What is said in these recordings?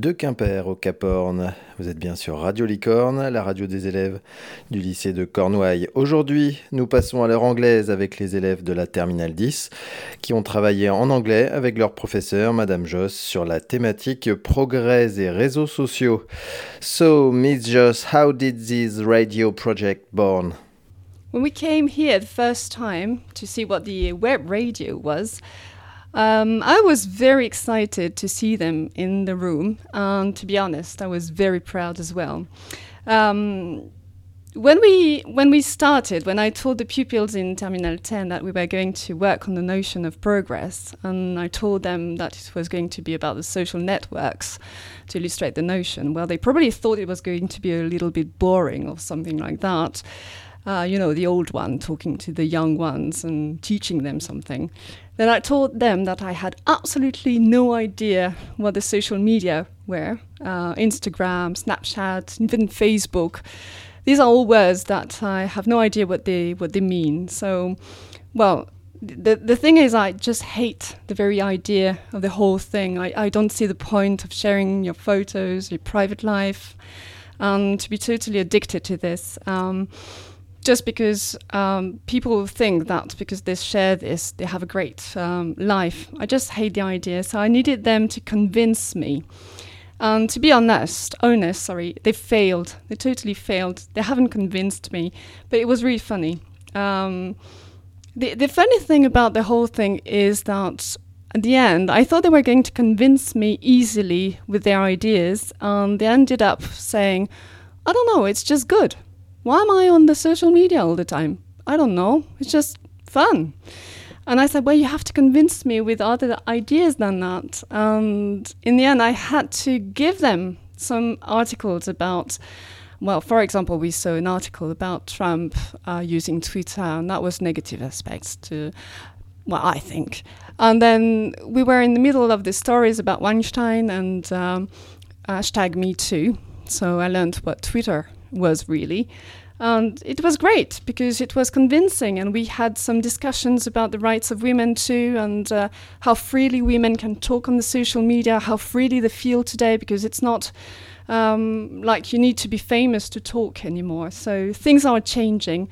de Quimper au Cap Horn. Vous êtes bien sur Radio Licorne, la radio des élèves du lycée de Cornouailles. Aujourd'hui, nous passons à l'heure anglaise avec les élèves de la Terminale 10 qui ont travaillé en anglais avec leur professeur, Madame Joss, sur la thématique progrès et réseaux sociaux. So, Miss Joss, how did this radio project born? When we came here the first time to see what the web radio was, Um, I was very excited to see them in the room, and to be honest, I was very proud as well. Um, when we when we started, when I told the pupils in Terminal 10 that we were going to work on the notion of progress, and I told them that it was going to be about the social networks to illustrate the notion, well, they probably thought it was going to be a little bit boring or something like that. Uh, you know, the old one talking to the young ones and teaching them something. Then I told them that I had absolutely no idea what the social media were uh, Instagram, Snapchat, even Facebook. These are all words that I have no idea what they, what they mean. So, well, the, the thing is, I just hate the very idea of the whole thing. I, I don't see the point of sharing your photos, your private life, and to be totally addicted to this. Um, just because um, people think that because they share this, they have a great um, life. I just hate the idea. So I needed them to convince me. And to be honest, honest, sorry, they failed. They totally failed. They haven't convinced me, but it was really funny. Um, the the funny thing about the whole thing is that at the end, I thought they were going to convince me easily with their ideas, and they ended up saying, "I don't know, it's just good." Why am I on the social media all the time? I don't know. It's just fun. And I said, well, you have to convince me with other ideas than that. And in the end, I had to give them some articles about, well, for example, we saw an article about Trump uh, using Twitter, and that was negative aspects to, well, I think. And then we were in the middle of the stories about Weinstein and um, hashtag Me Too. So I learned what Twitter was really. And it was great because it was convincing, and we had some discussions about the rights of women too, and uh, how freely women can talk on the social media, how freely they feel today, because it's not um, like you need to be famous to talk anymore. So things are changing.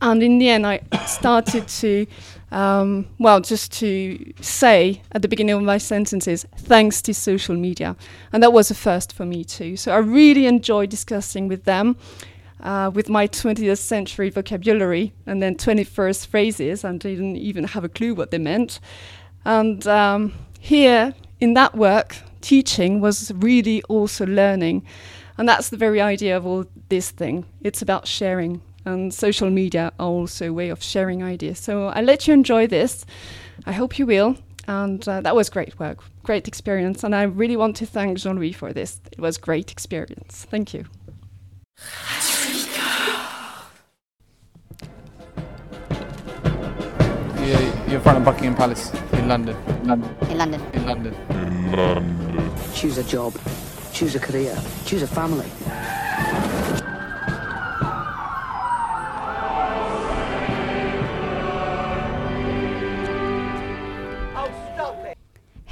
And in the end, I started to, um, well, just to say at the beginning of my sentences, thanks to social media. And that was a first for me too. So I really enjoyed discussing with them. Uh, with my 20th century vocabulary and then 21st phrases, and didn't even have a clue what they meant. And um, here in that work, teaching was really also learning. And that's the very idea of all this thing. It's about sharing and social media are also a way of sharing ideas. So I let you enjoy this. I hope you will. And uh, that was great work, great experience. And I really want to thank Jean Louis for this. It was great experience. Thank you. You're in front of Buckingham Palace in London. London. In London. In London. In London. Choose a job. Choose a career. Choose a family.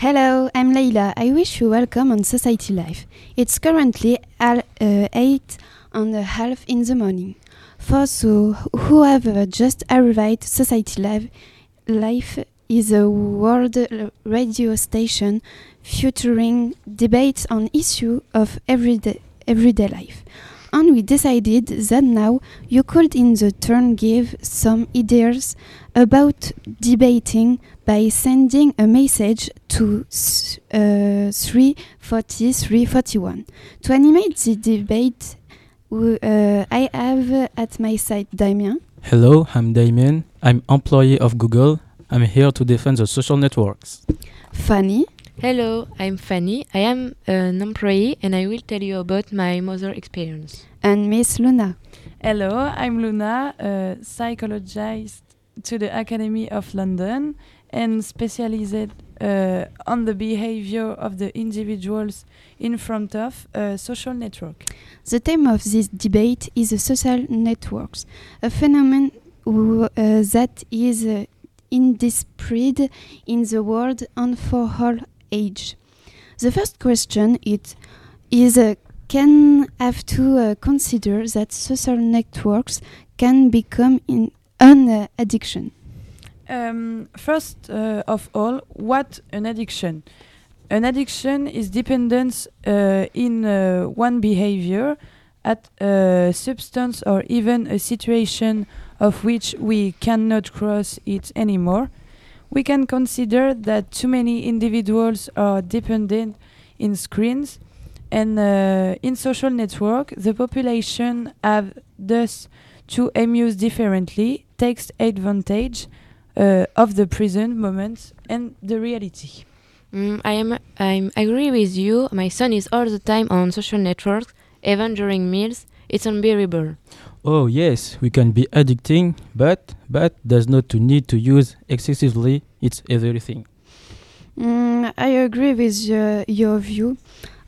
Hello, I'm Leila. I wish you welcome on Society Life. It's currently uh, 8 and a half in the morning. For those who have just arrived, Society Life, Life is a world radio station featuring debates on issues of everyday, everyday life. And we decided that now you could in the turn give some ideas about debating by sending a message to uh, 340 341. To animate the debate, uh, I have at my side Damien. Hello, I'm Damien. I'm employee of Google. I'm here to defend the social networks. Fanny. Hello, I'm Fanny. I am an employee and I will tell you about my mother experience. And Miss Louna. Hello, I'm Louna, a psychologist to the Academy of London and specialized uh, on the behavior of the individuals in front of a social network. The theme of this debate is the social networks, a phenomenon uh, that is uh, in this spread in the world and for all age. The first question it is uh, can have to uh, consider that social networks can become an uh, addiction. Um, first uh, of all, what an addiction? An addiction is dependence uh, in uh, one behavior at a substance or even a situation of which we cannot cross it anymore. We can consider that too many individuals are dependent in screens and uh, in social network the population have thus to amuse differently takes advantage uh, of the present moment and the reality. Mm, I am I agree with you. My son is all the time on social networks, even during meals. It's unbearable. Oh yes, we can be addicting, but but does not to need to use excessively. It's everything. Mm, I agree with uh, your view.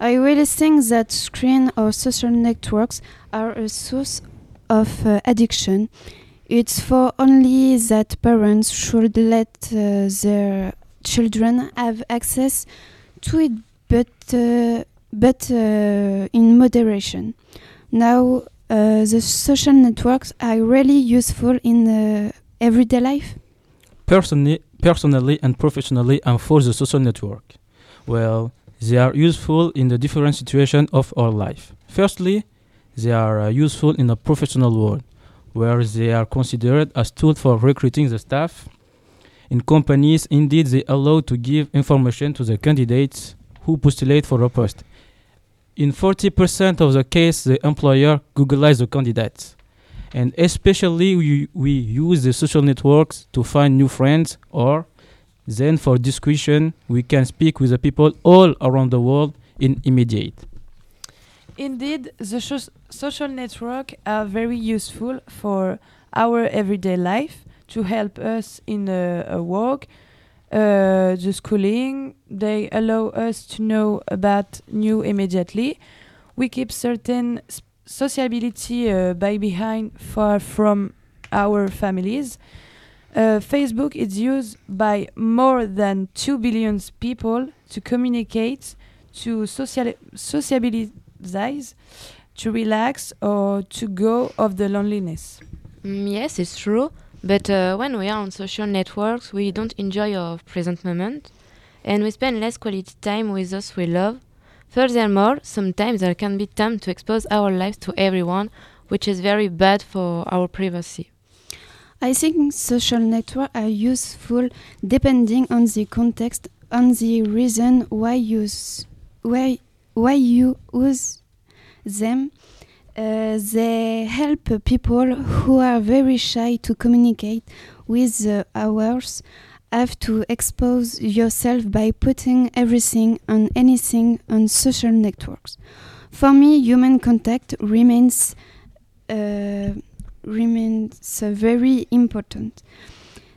I really think that screen or social networks are a source of uh, addiction. It's for only that parents should let uh, their children have access to it, but uh, but uh, in moderation. Now, uh, the social networks are really useful in uh, everyday life. Personally, personally and professionally, I'm for the social network. Well, they are useful in the different situations of our life. Firstly, they are uh, useful in the professional world, where they are considered as tools for recruiting the staff. In companies, indeed, they allow to give information to the candidates who postulate for a post. In 40% of the case, the employer Googleize the candidates. And especially, we, we use the social networks to find new friends or then for discussion, we can speak with the people all around the world in immediate. Indeed, the social network are very useful for our everyday life to help us in uh, a work, uh, the schooling. They allow us to know about new immediately. We keep certain sociability uh, by behind far from our families. Uh, Facebook is used by more than 2 billion people to communicate, to social sociabilize, to relax, or to go of the loneliness. Mm, yes, it's true. But uh, when we are on social networks, we don't enjoy our present moment and we spend less quality time with those we love. Furthermore, sometimes there can be time to expose our lives to everyone, which is very bad for our privacy. I think social networks are useful depending on the context, on the reason why you why why you use them. Uh, they help people who are very shy to communicate with uh, others. Have to expose yourself by putting everything and anything on social networks. For me, human contact remains. Uh, remains uh, very important.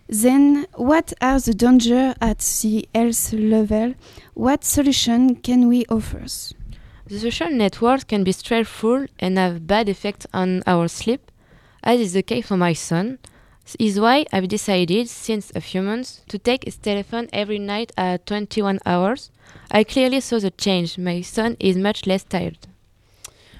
Then, what are the dangers at the health level? What solution can we offer? The social networks can be stressful and have bad effects on our sleep, as is the case for my son. This is why I've decided, since a few months, to take his telephone every night at 21 hours. I clearly saw the change. My son is much less tired.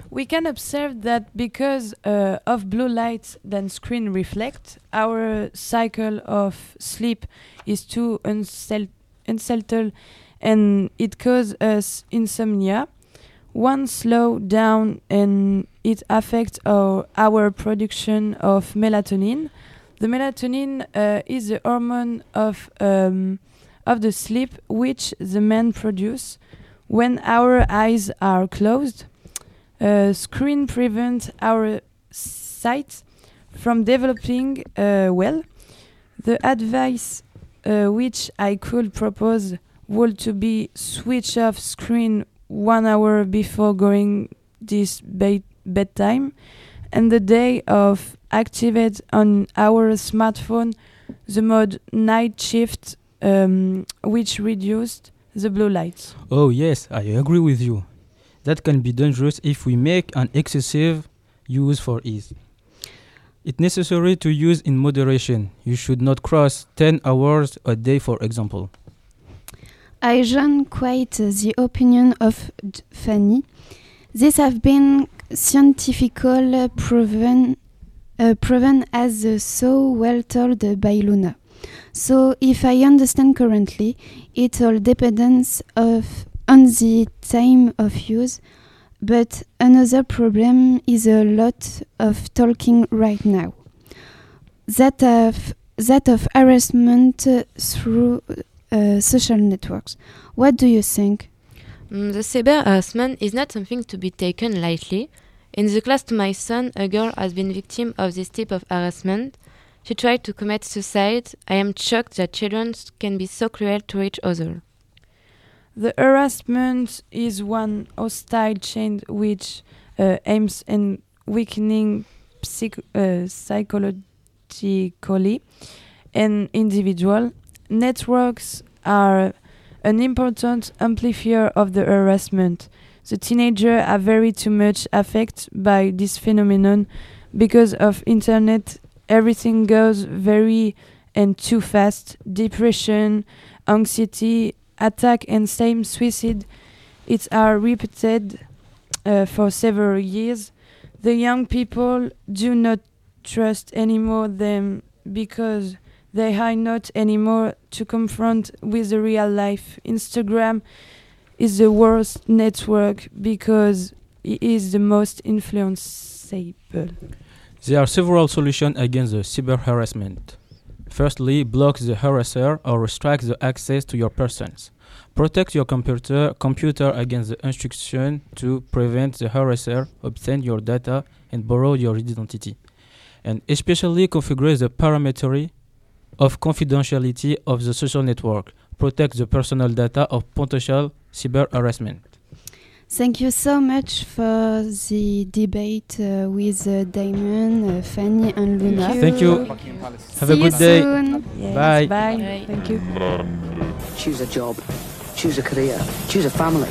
We can observe that because uh, of blue light than screen reflect, our cycle of sleep is too unsettled and it causes us insomnia. One slow down and it affects our, our production of melatonin. The melatonin uh, is the hormone of um, of the sleep which the men produce when our eyes are closed. Uh, screen prevents our sight from developing uh, well. The advice uh, which I could propose would to be switch off screen one hour before going this bed bedtime, and the day of activate on our smartphone the mode night shift, um, which reduced the blue lights. Oh yes, I agree with you. That can be dangerous if we make an excessive use for ease. It's necessary to use in moderation. You should not cross 10 hours a day, for example. I join quite the opinion of Fanny. These have been scientifically proven, uh, proven as so well told by Louna. So, if I understand correctly, it all depends of on the time of use. But another problem is a lot of talking right now. That of that of harassment through uh, social networks. What do you think? Mm, the cyber harassment is not something to be taken lightly. In the class to my son, a girl has been victim of this type of harassment. She tried to commit suicide. I am shocked that children can be so cruel to each other. The harassment is one hostile chain which uh, aims in weakening psych- uh, psychologically an individual. Networks are an important amplifier of the harassment. The teenagers are very too much affected by this phenomenon because of internet. Everything goes very and too fast. Depression, anxiety, attack, and same suicide. It are repeated uh, for several years. The young people do not trust anymore them because they are not anymore to confront with the real life. Instagram is the worst network because it is the most influenceable. There are several solutions against the cyber harassment. Firstly, block the harasser or restrict the access to your persons. Protect your computer computer against the instruction to prevent the harasser obtain your data and borrow your identity. And especially configure the parameter of confidentiality of the social network. Protect the personal data of potential cyber harassment. Thank you so much for the debate uh, with uh, Damon, uh, Fanny, and Louna. Thank you. Buckingham Palace. Have See a you good day. soon. Yes, Bye. Bye. Bye. Thank you. Choose a job. Choose a career. Choose a family.